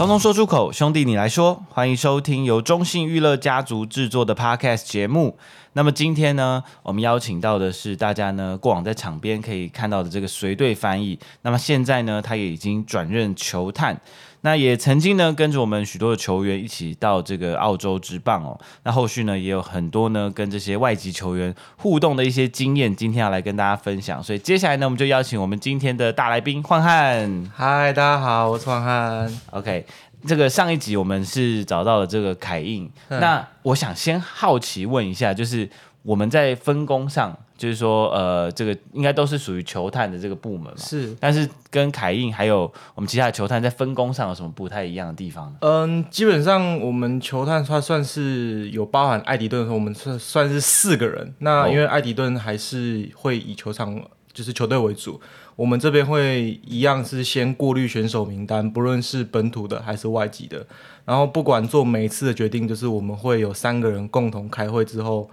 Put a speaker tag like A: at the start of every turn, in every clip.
A: 通通说出口，兄弟你来说，欢迎收听由中信娱乐家族制作的 Podcast 节目。那么今天呢，我们邀请到的是大家呢过往在场边可以看到的这个随队翻译。那么现在呢，他也已经转任球探，那也曾经呢跟着我们许多的球员一起到这个澳洲职棒哦。那后续呢也有很多呢跟这些外籍球员互动的一些经验，今天要来跟大家分享。所以接下来呢，我们就邀请我们今天的大来宾焕汉。
B: 嗨，大家好，我是焕汉。
A: OK。这个上一集我们是找到了这个凯印，嗯、那我想先好奇问一下，就是我们在分工上，就是说，呃，这个应该都是属于球探的这个部门嘛？
B: 是，
A: 但是跟凯印还有我们其他的球探在分工上有什么不太一样的地方？
B: 嗯，基本上我们球探算算是有包含艾迪顿的时候，我们算算是四个人。那因为艾迪顿还是会以球场就是球队为主。我们这边会一样是先过滤选手名单，不论是本土的还是外籍的。然后不管做每一次的决定，就是我们会有三个人共同开会之后，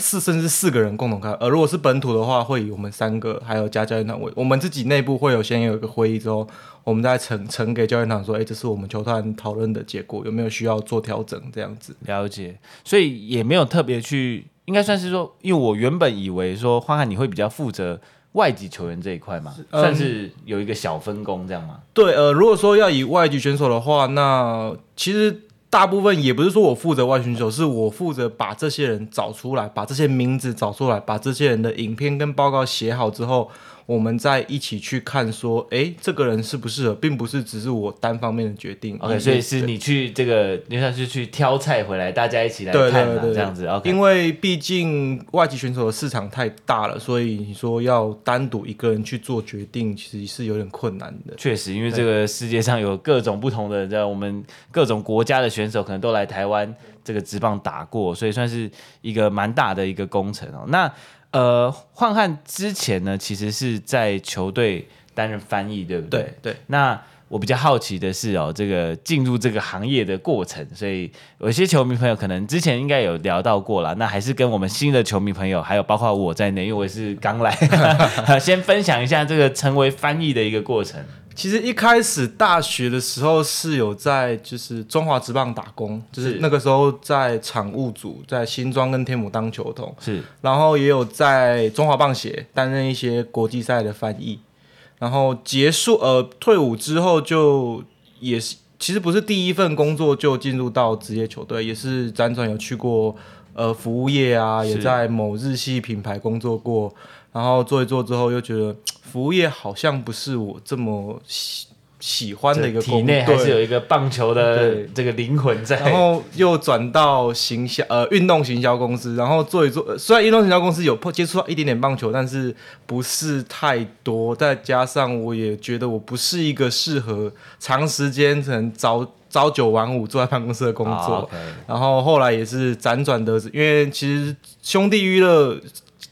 B: 四甚至四个人共同开。而如果是本土的话，会以我们三个还有加教练团为，我们自己内部会有先有一个会议之后，我们再呈呈给教练团说，哎，这是我们球团讨论的结果，有没有需要做调整？这样子
A: 了解，所以也没有特别去，应该算是说，因为我原本以为说，花汉你会比较负责。外籍球员这一块嘛，嗯、算是有一个小分工这样吗？
B: 对，呃，如果说要以外籍选手的话，那其实大部分也不是说我负责外寻求，是我负责把这些人找出来，把这些名字找出来，把这些人的影片跟报告写好之后。我们再一起去看，说，哎，这个人适不适合，并不是只是我单方面的决定。
A: OK，所以是你去这个，你算是去挑菜回来，大家一起来看嘛，对对对对，这样子。OK，
B: 因为毕竟外籍选手的市场太大了，所以你说要单独一个人去做决定，其实是有点困难的。
A: 确实，因为这个世界上有各种不同的，在我们各种国家的选手，可能都来台湾这个职棒打过，所以算是一个蛮大的一个工程哦。那呃，焕汉之前呢，其实是在球队担任翻译，对不对？
B: 对。对，
A: 那我比较好奇的是哦，这个进入这个行业的过程，所以有些球迷朋友可能之前应该有聊到过了，那还是跟我们新的球迷朋友，还有包括我在内，因为我是刚来，先分享一下这个成为翻译的一个过程。
B: 其实一开始大学的时候是有在就是中华职棒打工，就是那个时候在场务组，在新庄跟天母当球童，
A: 是，
B: 然后也有在中华棒协担任一些国际赛的翻译，然后结束呃退伍之后就也是其实不是第一份工作就进入到职业球队，也是辗转有去过呃服务业啊，也在某日系品牌工作过。然后做一做之后，又觉得 服务业好像不是我这么喜喜欢的一个工作，体内
A: 还是有一个棒球的这个灵魂在。
B: 然后又转到行销呃运动行销公司，然后做一做，虽然运动行销公司有接触到一点点棒球，但是不是太多。再加上我也觉得我不是一个适合长时间可能朝朝九晚五坐在办公室的工作。Oh. 然后后来也是辗转得知，因为其实兄弟娱乐。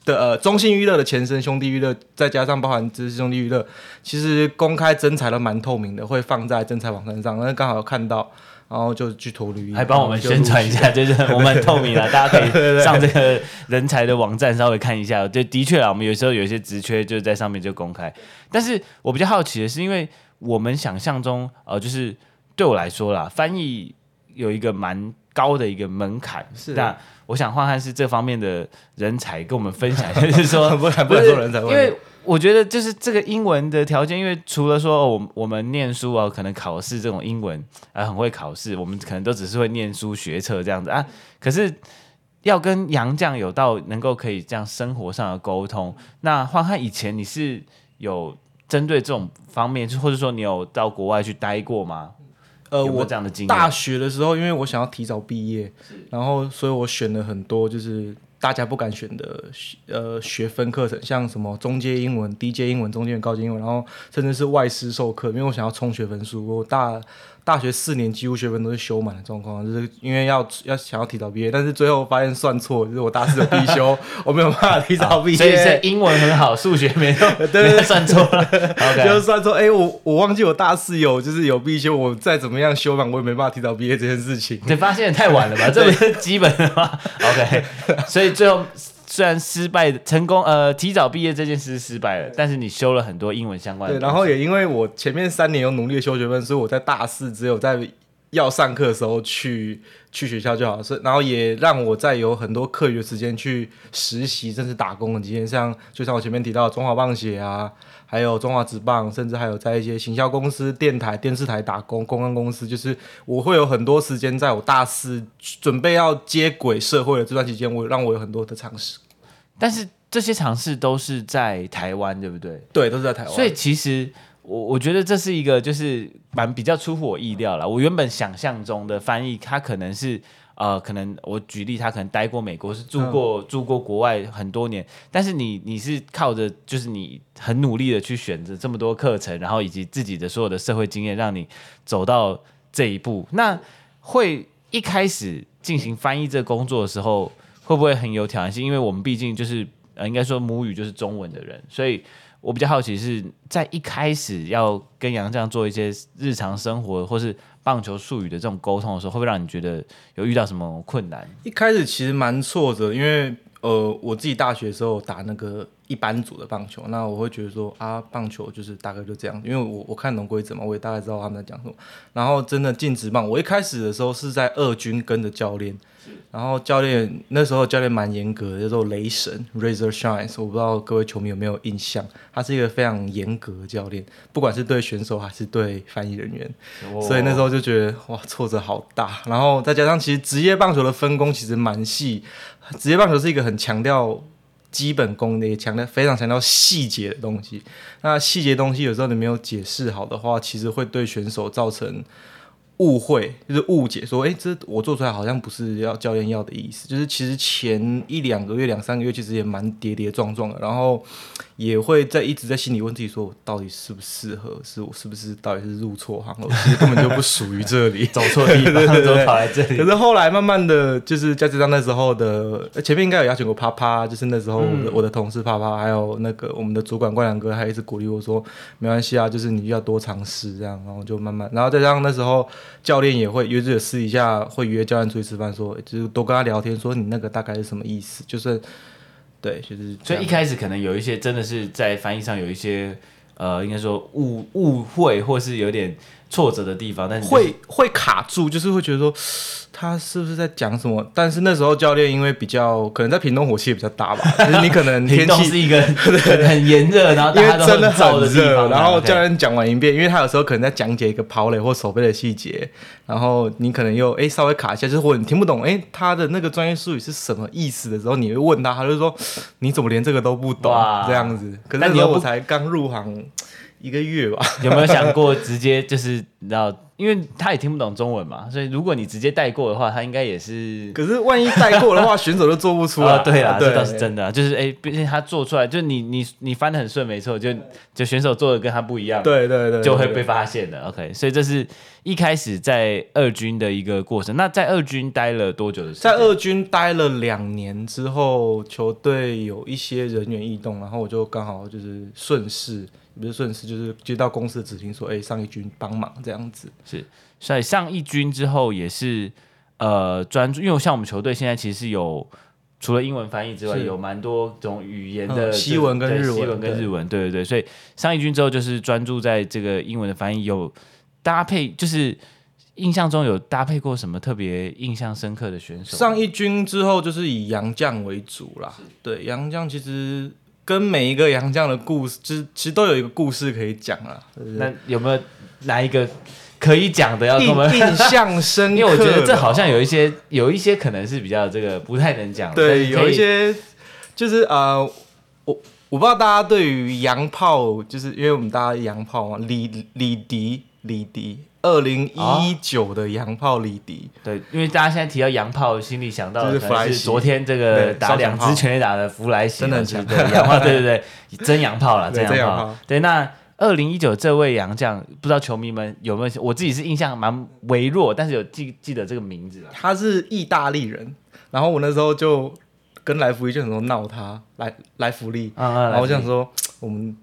B: 的呃，中信娱乐的前身兄弟娱乐，再加上包含这是兄弟娱乐，其实公开征才都蛮透明的，会放在征才网站上，那刚好看到，然后就去投履历，
A: 还帮我们宣传一下，就是 我们很透明了，大家可以 上这个人才的网站稍微看一下。就的确啊，我们有时候有一些职缺就在上面就公开，但是我比较好奇的是，因为我们想象中呃，就是对我来说啦，翻译有一个蛮高的一个门槛，是那。我想焕汉是这方面的人才，跟我们分享，就是说
B: 不敢不敢说人才，
A: 因为我觉得就是这个英文的条件，因为除了说我我们念书啊，可能考试这种英文啊很会考试，我们可能都只是会念书学册这样子啊，可是要跟杨绛有到能够可以这样生活上的沟通，那焕汉以前你是有针对这种方面，或者说你有到国外去待过吗？
B: 呃，
A: 有有这样的经验？
B: 我大学的时候，因为我想要提早毕业，然后所以我选了很多就是大家不敢选的呃学分课程，像什么中阶英文、低阶英文、中阶高阶英文，然后甚至是外师授课，因为我想要冲学分数，我大。大学四年几乎学分都是修满的状况，就是因为要要想要提早毕业，但是最后发现算错，就是我大四有必修，我没有办法提早毕业。
A: 所以是英文很好，数学没有，对，没算错了
B: 就是算错。哎、欸，我我忘记我大四有就是有必修，我再怎么样修满，我也没办法提早毕业这件事情。
A: 你发现太晚了吧？这不是基本的吗？OK，所以最后。虽然失败成功，呃，提早毕业这件事失败了，但是你修了很多英文相关的。
B: 对，然后也因为我前面三年有努力的修学分，所以我在大四只有在要上课的时候去去学校就好。是，然后也让我在有很多课余的时间去实习，甚至打工的经验，像就像我前面提到的中华棒协啊。还有中华职棒，甚至还有在一些行销公司、电台、电视台打工、公关公司，就是我会有很多时间，在我大四准备要接轨社会的这段期间，我让我有很多的尝试。
A: 但是这些尝试都是在台湾，对不对？
B: 对，都是在台湾。
A: 所以其实我我觉得这是一个就是蛮比较出乎我意料了。我原本想象中的翻译，它可能是。呃，可能我举例，他可能待过美国，是住过、嗯、住过国外很多年，但是你你是靠着就是你很努力的去选择这么多课程，然后以及自己的所有的社会经验，让你走到这一步。那会一开始进行翻译这工作的时候，会不会很有挑战性？因为我们毕竟就是呃，应该说母语就是中文的人，所以我比较好奇是在一开始要跟杨绛做一些日常生活或是。棒球术语的这种沟通的时候，会不会让你觉得有遇到什么困难？
B: 一开始其实蛮挫折，因为呃，我自己大学的时候打那个一般组的棒球，那我会觉得说啊，棒球就是大概就这样，因为我我看懂规则嘛，我也大概知道他们在讲什么。然后真的进职棒，我一开始的时候是在二军跟着教练。然后教练那时候教练蛮严格的，叫做雷神 Razor Shines，我不知道各位球迷有没有印象，他是一个非常严格的教练，不管是对选手还是对翻译人员，哦、所以那时候就觉得哇，挫折好大。然后再加上其实职业棒球的分工其实蛮细，职业棒球是一个很强调基本功的，也强调非常强调细节的东西。那细节东西有时候你没有解释好的话，其实会对选手造成。误会就是误解，说，哎，这我做出来好像不是要教练要的意思，就是其实前一两个月、两三个月其实也蛮跌跌撞撞的，然后也会在一直在心里问自己说，我到底适不适合？是我是不是到底是入错行了？我其实根本就不属于这里，
A: 走错地方，对对对对，跑来这里。
B: 可是后来慢慢的就是加上那时候的前面应该有邀请过啪啪，就是那时候我的、嗯、我的同事啪啪，还有那个我们的主管冠良哥，还一直鼓励我说，没关系啊，就是你要多尝试这样，然后就慢慢，然后再加上那时候。教练也会约着私底下会约教练出去吃饭，说就是多跟他聊天，说你那个大概是什么意思？就是对，就是
A: 所以一开始可能有一些真的是在翻译上有一些呃，应该说误误会或是有点挫折的地方，但是
B: 会会卡住，就是会觉得说。他是不是在讲什么？但是那时候教练因为比较可能在屏东火气也比较大吧，就是你可能天气
A: 是一个 很炎热，然后大家都很燥的很热。
B: 然后教练讲完一遍，因为他有时候可能在讲解一个跑垒或手背的细节，然后你可能又哎稍微卡一下，就是或者你听不懂哎他的那个专业术语是什么意思的时候，你会问他，他就说你怎么连这个都不懂这样子？可是那时候我才刚入行一个月吧，
A: 有没有想过直接就是你知道？因为他也听不懂中文嘛，所以如果你直接带过的话，他应该也是。
B: 可是万一带过的话，选手都做不出来。
A: 啊、对啊，这倒是真的、啊。就是哎，毕竟他做出来，就你你你翻的很顺，没错，就就选手做的跟他不一样，
B: 对对对，
A: 就会被发现的。OK，所以这是一开始在二军的一个过程。那在二军待了多久的时间？
B: 在二军待了两年之后，球队有一些人员异动，然后我就刚好就是顺势。不是顺势，就是接到公司的指令说，哎、欸，上一军帮忙这样子。
A: 是，所以上一军之后也是呃专注，因为像我们球队现在其实是有除了英文翻译之外，有蛮多种语言的、嗯、
B: 西文跟日文，
A: 西文跟日文，对对对。所以上一军之后就是专注在这个英文的翻译，有搭配，就是印象中有搭配过什么特别印象深刻的选手？
B: 上一军之后就是以杨绛为主啦，对，杨绛其实。跟每一个杨将的故事，其实其实都有一个故事可以讲啊。
A: 那有没有哪一个可以讲的要跟我们
B: 印象深刻？
A: 因为我觉得这好像有一些有一些可能是比较这个不太能讲。
B: 对，有一些就是呃，我我不知道大家对于洋炮，就是因为我们大家洋炮嘛，李李迪李迪二零一九的洋炮里迪，
A: 对，因为大家现在提到洋炮，心里想到的
B: 就是
A: 昨天这个打两支全垒打的弗莱西，真的是对洋炮，对对对，真洋炮了，真洋炮。对，那二零一九这位洋将，不知道球迷们有没有？我自己是印象蛮微弱，但是有记记得这个名字。
B: 他是意大利人，然后我那时候就跟莱福利就很多闹他，莱莱福利，然后我想说我们。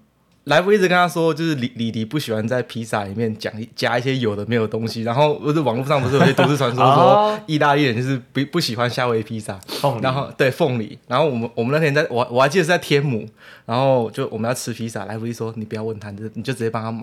B: 莱福一直跟他说，就是李李迪不喜欢在披萨里面讲加一些有的没有东西，然后不是网络上不是有些都市传说说意大利人就是不不喜欢夏威夷。披萨，然后对凤梨，然后我们我们那天在我我还记得是在天母，然后就我们要吃披萨，莱福一说你不要问他，你就你就直接帮他买，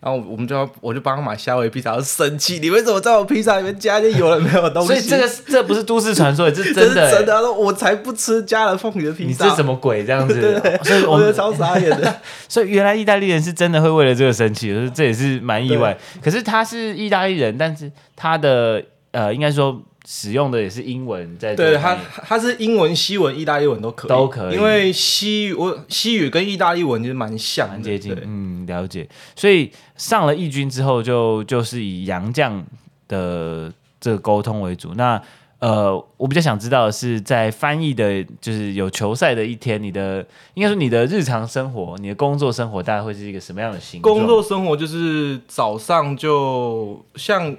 B: 然后我们就要我就帮他买夏威夷披萨，我生气，你为什么在我披萨里面加一些有的没有东西？
A: 所以这个这不是都市传说，这是真的，
B: 真的，他说我才不吃加了凤梨的披萨，
A: 你这什么鬼这样子？
B: 对，所以我觉得超傻眼的，
A: 所以。原来意大利人是真的会为了这个生气，这也是蛮意外。可是他是意大利人，但是他的呃，应该说使用的也是英文在。
B: 对他，他是英文、西文、意大利文都可以，
A: 都可以。
B: 因为西我西语跟意大利文就是蛮像，
A: 蛮接近。嗯，了解。所以上了义军之后就，就就是以洋将的这个沟通为主。那呃，我比较想知道的是，在翻译的，就是有球赛的一天，你的应该说你的日常生活，你的工作生活大概会是一个什么样的形状？
B: 工作生活就是早上就像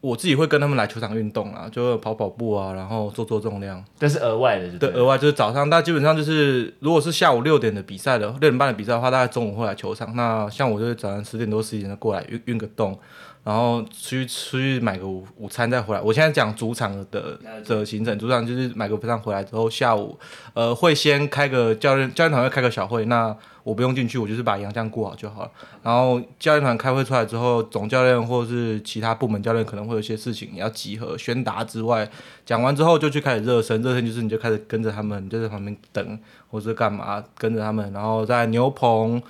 B: 我自己会跟他们来球场运动啊，就跑跑步啊，然后做做重量，
A: 但是额外的是，
B: 对，额外就是早上，但基本上就是如果是下午六点的比赛的六点半的比赛的话，大概中午会来球场。那像我就是早上十点多十一点就过来运运个动。然后出去出去买个午午餐再回来。我现在讲主场的的行程，主场就是买个午餐回来之后，下午呃会先开个教练教练团会开个小会，那我不用进去，我就是把洋将顾好就好了。然后教练团开会出来之后，总教练或是其他部门教练可能会有些事情要集合宣达之外，讲完之后就去开始热身，热身就是你就开始跟着他们，你就在旁边等或是干嘛跟着他们，然后在牛棚。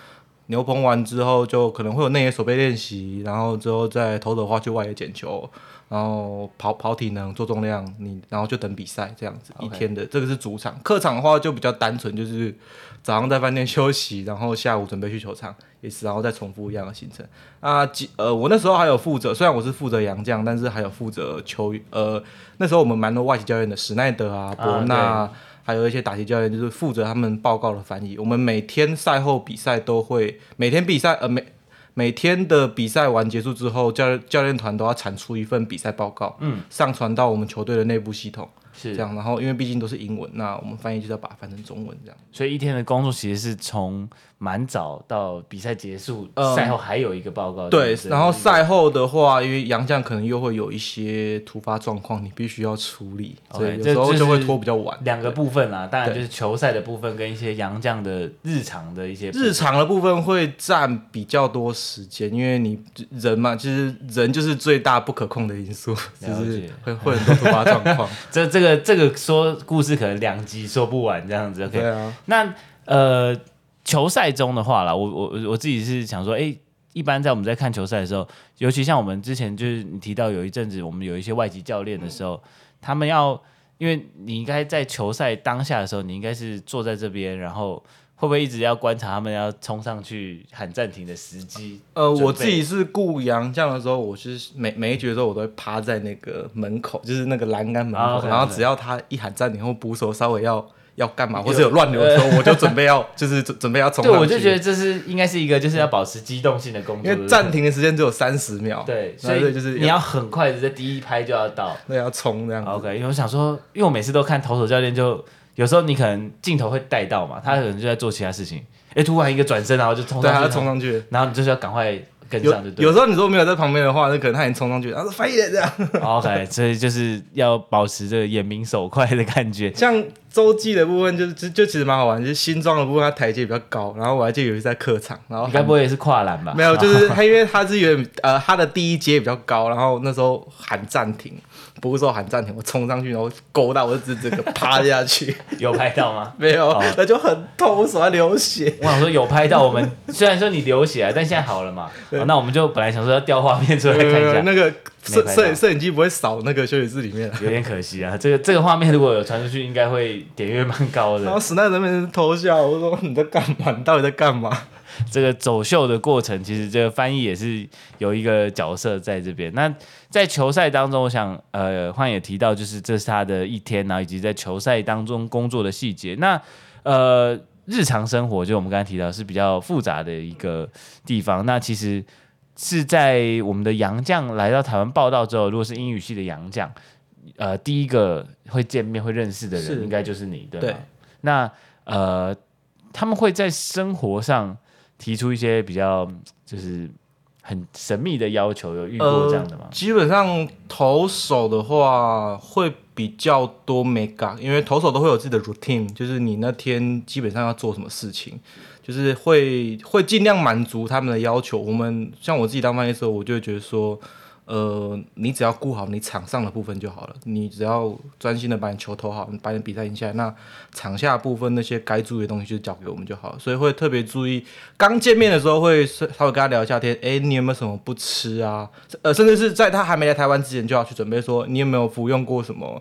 B: 牛棚完之后，就可能会有内野守备练习，然后之后再投的话去外野捡球，然后跑跑体能、做重量，你然后就等比赛这样子.一天的。这个是主场，客场的话就比较单纯，就是早上在饭店休息，然后下午准备去球场，也是然后再重复一样的行程。啊，几呃，我那时候还有负责，虽然我是负责洋将，但是还有负责球员。呃，那时候我们蛮多外籍教练的，史奈德啊、伯纳。啊还有一些打击教练，就是负责他们报告的翻译。我们每天赛后比赛都会，每天比赛呃每每天的比赛完结束之后，教教练团都要产出一份比赛报告，嗯，上传到我们球队的内部系统。是这样，然后因为毕竟都是英文，那我们翻译就是要把它翻成中文这样。
A: 所以一天的工作其实是从蛮早到比赛结束，嗯、赛后还有一个报告。
B: 对，然后赛后的话，因为杨将可能又会有一些突发状况，你必须要处理，所以有时候就会拖比较晚。
A: 两个部分啦，当然就是球赛的部分跟一些杨将的日常的一些
B: 日常的部分会占比较多时间，因为你人嘛，其实人就是最大不可控的因素，就是会会很多突发状况。
A: 这这个。这个说故事可能两集说不完这样子，OK？对啊。那呃，球赛中的话啦，我我我自己是想说，哎，一般在我们在看球赛的时候，尤其像我们之前就是你提到有一阵子我们有一些外籍教练的时候，嗯、他们要，因为你应该在球赛当下的时候，你应该是坐在这边，然后。会不会一直要观察他们要冲上去喊暂停的时机？
B: 呃，我自己是顾洋将的时候，我是每每一局的时候，我都会趴在那个门口，就是那个栏杆门口，啊、然后只要他一喊暂停或捕手稍微要要干嘛，或者有乱流的时候，呃、我就准备要就是准准备要冲。
A: 对，我就觉得这是应该是一个就是要保持机动性的工作，
B: 因为暂停的时间只有三十秒。
A: 对，所以就是你要很快的在第一拍就要到，
B: 那要冲这样。
A: OK，因为我想说，因为我每次都看投手教练就。有时候你可能镜头会带到嘛，他可能就在做其他事情，哎，突然一个转身，然后就冲上去，
B: 他冲上去，
A: 然后你就是要赶快跟上就对，
B: 有，有时候你如果没有在旁边的话，那可能他已经冲上去，然后翻脸这样。
A: OK，所以就是要保持这个眼明手快的感觉。
B: 像洲际的部分就，就就其实蛮好玩，就是新装的部分，它台阶比较高，然后我还记得有一次在客场，然后
A: 该不会也是跨栏吧？
B: 没有，就是 他因为他是有点呃，他的第一阶比较高，然后那时候喊暂停。不是说喊暂停，我冲上去，然后勾到我就直接个趴下去。
A: 有拍到吗？
B: 没有，哦、那就很痛，我手还流血。
A: 我想说有拍到，我们虽然说你流血啊，但现在好了嘛。哦、那我们就本来想说要调画面出来看一下，
B: 那个摄摄摄影机不会扫那个休息室里面，
A: 有点可惜啊。这个这个画面如果有传出去，应该会点阅蛮高的。
B: 然后史奈德那边偷笑，我说你在干嘛？你到底在干嘛？
A: 这个走秀的过程，其实这个翻译也是有一个角色在这边。那在球赛当中，我想呃，欢也提到，就是这是他的一天，然后以及在球赛当中工作的细节。那呃，日常生活就我们刚才提到是比较复杂的一个地方。那其实是在我们的洋将来到台湾报道之后，如果是英语系的洋将，呃，第一个会见面会认识的人，应该就是你，对吗？对。那呃，他们会在生活上提出一些比较就是很神秘的要求，有遇过这样的吗？呃、
B: 基本上投手的话会比较多 make up，因为投手都会有自己的 routine，就是你那天基本上要做什么事情，就是会会尽量满足他们的要求。我们像我自己当翻译的时候，我就会觉得说。呃，你只要顾好你场上的部分就好了。你只要专心的把你球投好，把你比赛赢下来，那场下部分那些该注意的东西就交给我们就好了。所以会特别注意，刚见面的时候会稍微跟他聊一下天。诶、你有没有什么不吃啊？呃，甚至是在他还没来台湾之前就要去准备说，你有没有服用过什么？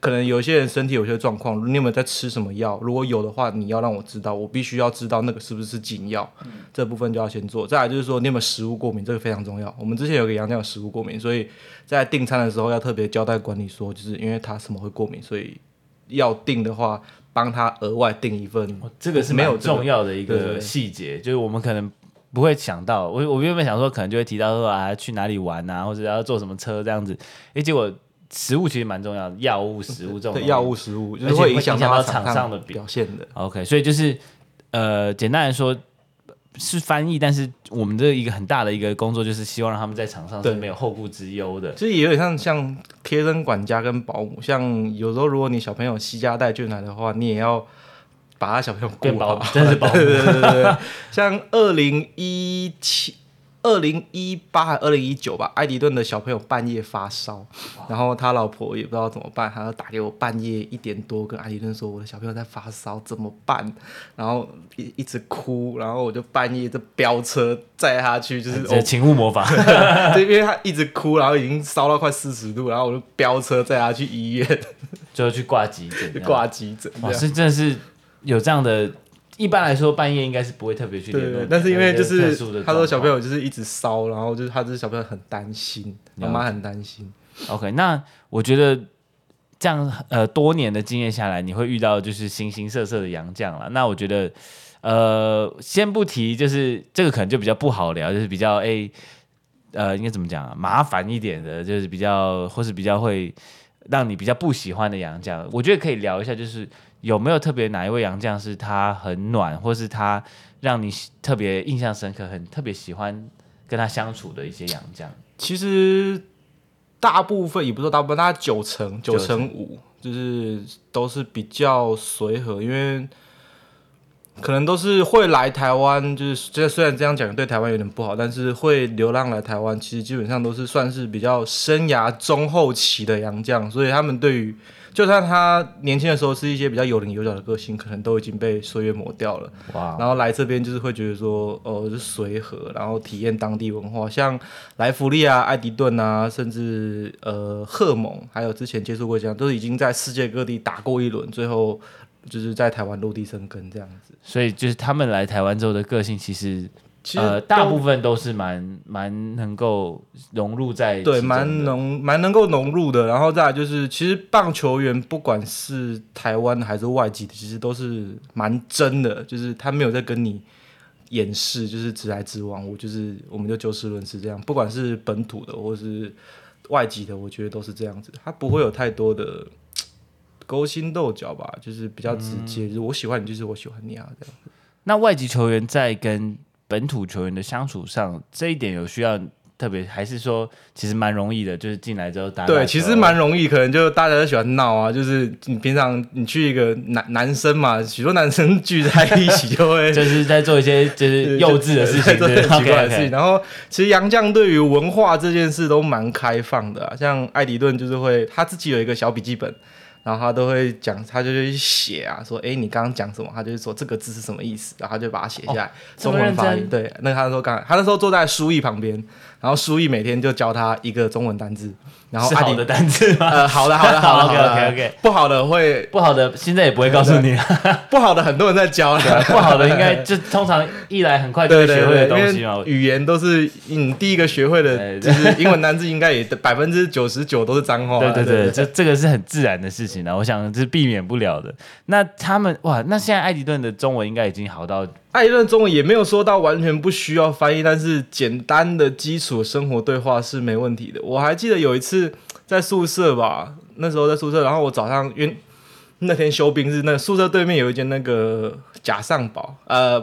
B: 可能有些人身体有些状况，你有没有在吃什么药？如果有的话，你要让我知道，我必须要知道那个是不是禁药，嗯、这部分就要先做。再来就是说，你有没有食物过敏？这个非常重要。我们之前有个洋将有食物过敏，所以在订餐的时候要特别交代管理说，就是因为他什么会过敏，所以要订的话，帮他额外订一份。
A: 哦、这个是没有重要的一个细节，就是我们可能不会想到。我我原本想说，可能就会提到说啊，去哪里玩啊，或者要坐什么车这样子。诶，结果。食物其实蛮重要的，药物、食物这种
B: 药物、食物，就是会影响到场上的表现的。
A: OK，所以就是呃，简单来说是翻译，但是我们的一个很大的一个工作就是希望让他们在场上是没有后顾之忧的。
B: 其实也有点像像贴身管家跟保姆，像有时候如果你小朋友西家带眷来的话，你也要把他小朋友顾好，
A: 真是保姆。对对对对，
B: 像二零一七。二零一八还二零一九吧，爱迪顿的小朋友半夜发烧，然后他老婆也不知道怎么办，他就打给我半夜一点多，跟爱迪顿说我的小朋友在发烧怎么办？然后一一直哭，然后我就半夜就飙车载他去，就是
A: 请勿模仿，
B: 对，因为他一直哭，然后已经烧到快四十度，然后我就飙车载他去医院，
A: 就去挂急诊，
B: 挂急诊，
A: 哇，是真的是有这样的。一般来说，半夜应该是不会特别去联络，
B: 但是因为就是他说小朋友就是一直烧，然后就是他这小朋友很担心，妈妈很担心。
A: OK，那我觉得这样呃多年的经验下来，你会遇到就是形形色色的洋将了。那我觉得呃先不提，就是这个可能就比较不好聊，就是比较诶、欸、呃应该怎么讲啊，麻烦一点的，就是比较或是比较会让你比较不喜欢的洋将，我觉得可以聊一下，就是。有没有特别哪一位洋将是他很暖，或是他让你特别印象深刻、很特别喜欢跟他相处的一些洋将？
B: 其实大部分也不是说大部分，大概九成九成五，就是都是比较随和，因为可能都是会来台湾，就是这虽然这样讲对台湾有点不好，但是会流浪来台湾，其实基本上都是算是比较生涯中后期的洋将，所以他们对于。就算他年轻的时候是一些比较有棱有角的个性，可能都已经被岁月磨掉了。哇！然后来这边就是会觉得说，哦、呃，是随和，然后体验当地文化，像莱弗利啊、艾迪顿啊，甚至呃赫蒙，还有之前接触过这样，都是已经在世界各地打过一轮，最后就是在台湾落地生根这样子。
A: 所以就是他们来台湾之后的个性，其实。呃，大部分都是蛮蛮能够融入在
B: 对，蛮能蛮能够融入的。然后再来就是，其实棒球员不管是台湾还是外籍的，其实都是蛮真的，就是他没有在跟你掩饰，就是直来直往。我就是，我们就就事论事这样。不管是本土的或是外籍的，我觉得都是这样子。他不会有太多的 勾心斗角吧，就是比较直接，嗯、就是我喜欢你，就是我喜欢你啊，这样。
A: 那外籍球员在跟本土球员的相处上，这一点有需要特别，还是说其实蛮容易的？就是进来之后打，打对，
B: 其实蛮容易，可能就大家都喜欢闹啊。就是你平常你去一个男男生嘛，许多男生 聚在一起就会
A: 就是在做一些就是幼稚的事情，做很奇怪的事情。
B: 然后其实杨绛对于文化这件事都蛮开放的啊，像艾迪顿就是会他自己有一个小笔记本。然后他都会讲，他就去写啊，说，哎，你刚刚讲什么？他就会说这个字是什么意思，然后他就把它写下来，哦、中文发音。对，那他说刚，他那时候坐在书艺旁边，然后书毅每天就教他一个中文单字，然后
A: 是好的单字吗？
B: 呃，好的，好的，好的
A: ，OK OK OK，
B: 不好的会
A: 不好的，现在也不会告诉你，
B: 不好的很多人在教，
A: 不好的应该就通常一来很快就会学会的东西嘛。
B: 语言都是你第一个学会的，就是英文单字，应该也百分之九十九都是脏话。
A: 对对对，这这个是很自然的事情啊，我想这是避免不了的。那他们哇，那现在爱迪顿的中文应该已经好到，
B: 爱迪顿中文也没有说到完全不需要翻译，但是简单的基础生活对话是没问题的。我还记得有一次在宿舍吧，那时候在宿舍，然后我早上因为那天休兵日，那个宿舍对面有一间那个假上堡，呃，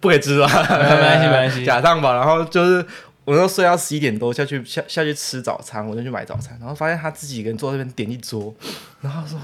B: 不可以吃吧？没
A: 关系，没关系，
B: 假上堡，然后就是。我那时候睡到十一点多下去下下去吃早餐，我就去买早餐，然后发现他自己一个人坐在那边点一桌，然后说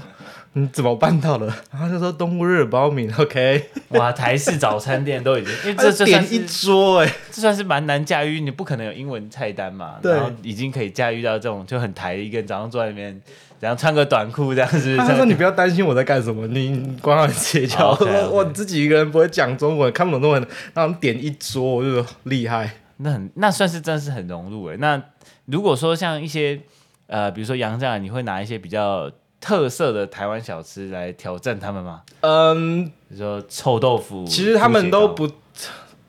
B: 你怎么办到的？然后就说东乌日耳包米，OK？
A: 哇，台式早餐店都已经，因为这这
B: 点一桌哎、欸，
A: 这算是蛮难驾驭，你不可能有英文菜单嘛，
B: 对，
A: 然后已经可以驾驭到这种就很台的一个人早上坐在那边，然后穿个短裤这样子。
B: 他说你不要担心我在干什么，你管好你自己就好。Okay, okay. 我自己一个人不会讲中文，看不懂中文，然后点一桌，我就说厉害。
A: 那很，那算是真的是很融入诶。那如果说像一些呃，比如说杨绛，你会拿一些比较特色的台湾小吃来挑战他们吗？嗯，比如说臭豆腐，
B: 其实他们都不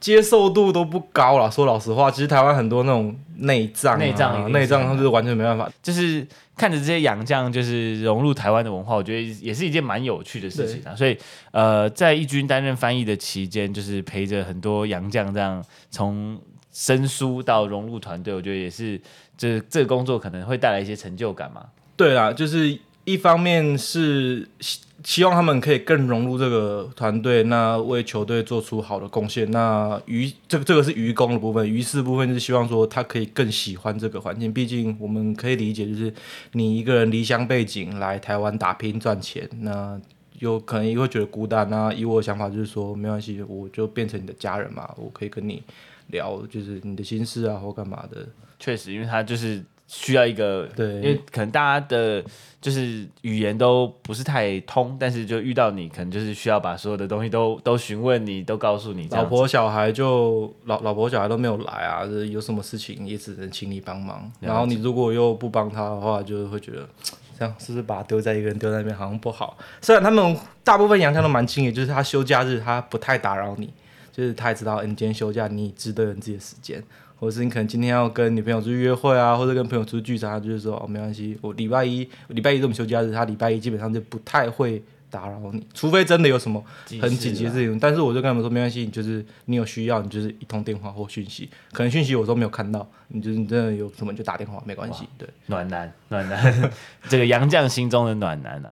B: 接受度都不高了。说老实话，其实台湾很多那种内脏、啊，内脏内脏，他们是完全没办法。
A: 就是看着这些洋将，就是融入台湾的文化，我觉得也是一件蛮有趣的事情啊。所以呃，在义军担任翻译的期间，就是陪着很多洋将这样从。生疏到融入团队，我觉得也是，这这个工作可能会带来一些成就感嘛。
B: 对啦，就是一方面是希希望他们可以更融入这个团队，那为球队做出好的贡献。那于这个这个是于公的部分，于私部分就是希望说他可以更喜欢这个环境。毕竟我们可以理解，就是你一个人离乡背井来台湾打拼赚钱，那有可能也会觉得孤单。那以我的想法就是说，没关系，我就变成你的家人嘛，我可以跟你。聊就是你的心事啊，或干嘛的。
A: 确实，因为他就是需要一个，
B: 对，
A: 因为可能大家的，就是语言都不是太通，但是就遇到你，可能就是需要把所有的东西都都询问你，都告诉你。
B: 老婆小孩就老老婆小孩都没有来啊，就是有什么事情也只能请你帮忙。然后你如果又不帮他的话，就会觉得这样是不是把他丢在一个人丢在那边好像不好。虽然他们大部分洋枪都蛮轻的，就是他休假日他不太打扰你。就是他也知道，你今天休假，你值得你自己的时间，或者是你可能今天要跟女朋友出去约会啊，或者跟朋友出去聚餐，他就是说哦，没关系，我礼拜一礼拜一这么休假日，他礼拜一基本上就不太会打扰你，除非真的有什么很紧急的事情。但是我就跟他们说，没关系，你就是你有需要，你就是一通电话或讯息，可能讯息我都没有看到，你就是你真的有什么就打电话，没关系。对，
A: 暖男，暖男，这个杨绛心中的暖男啊。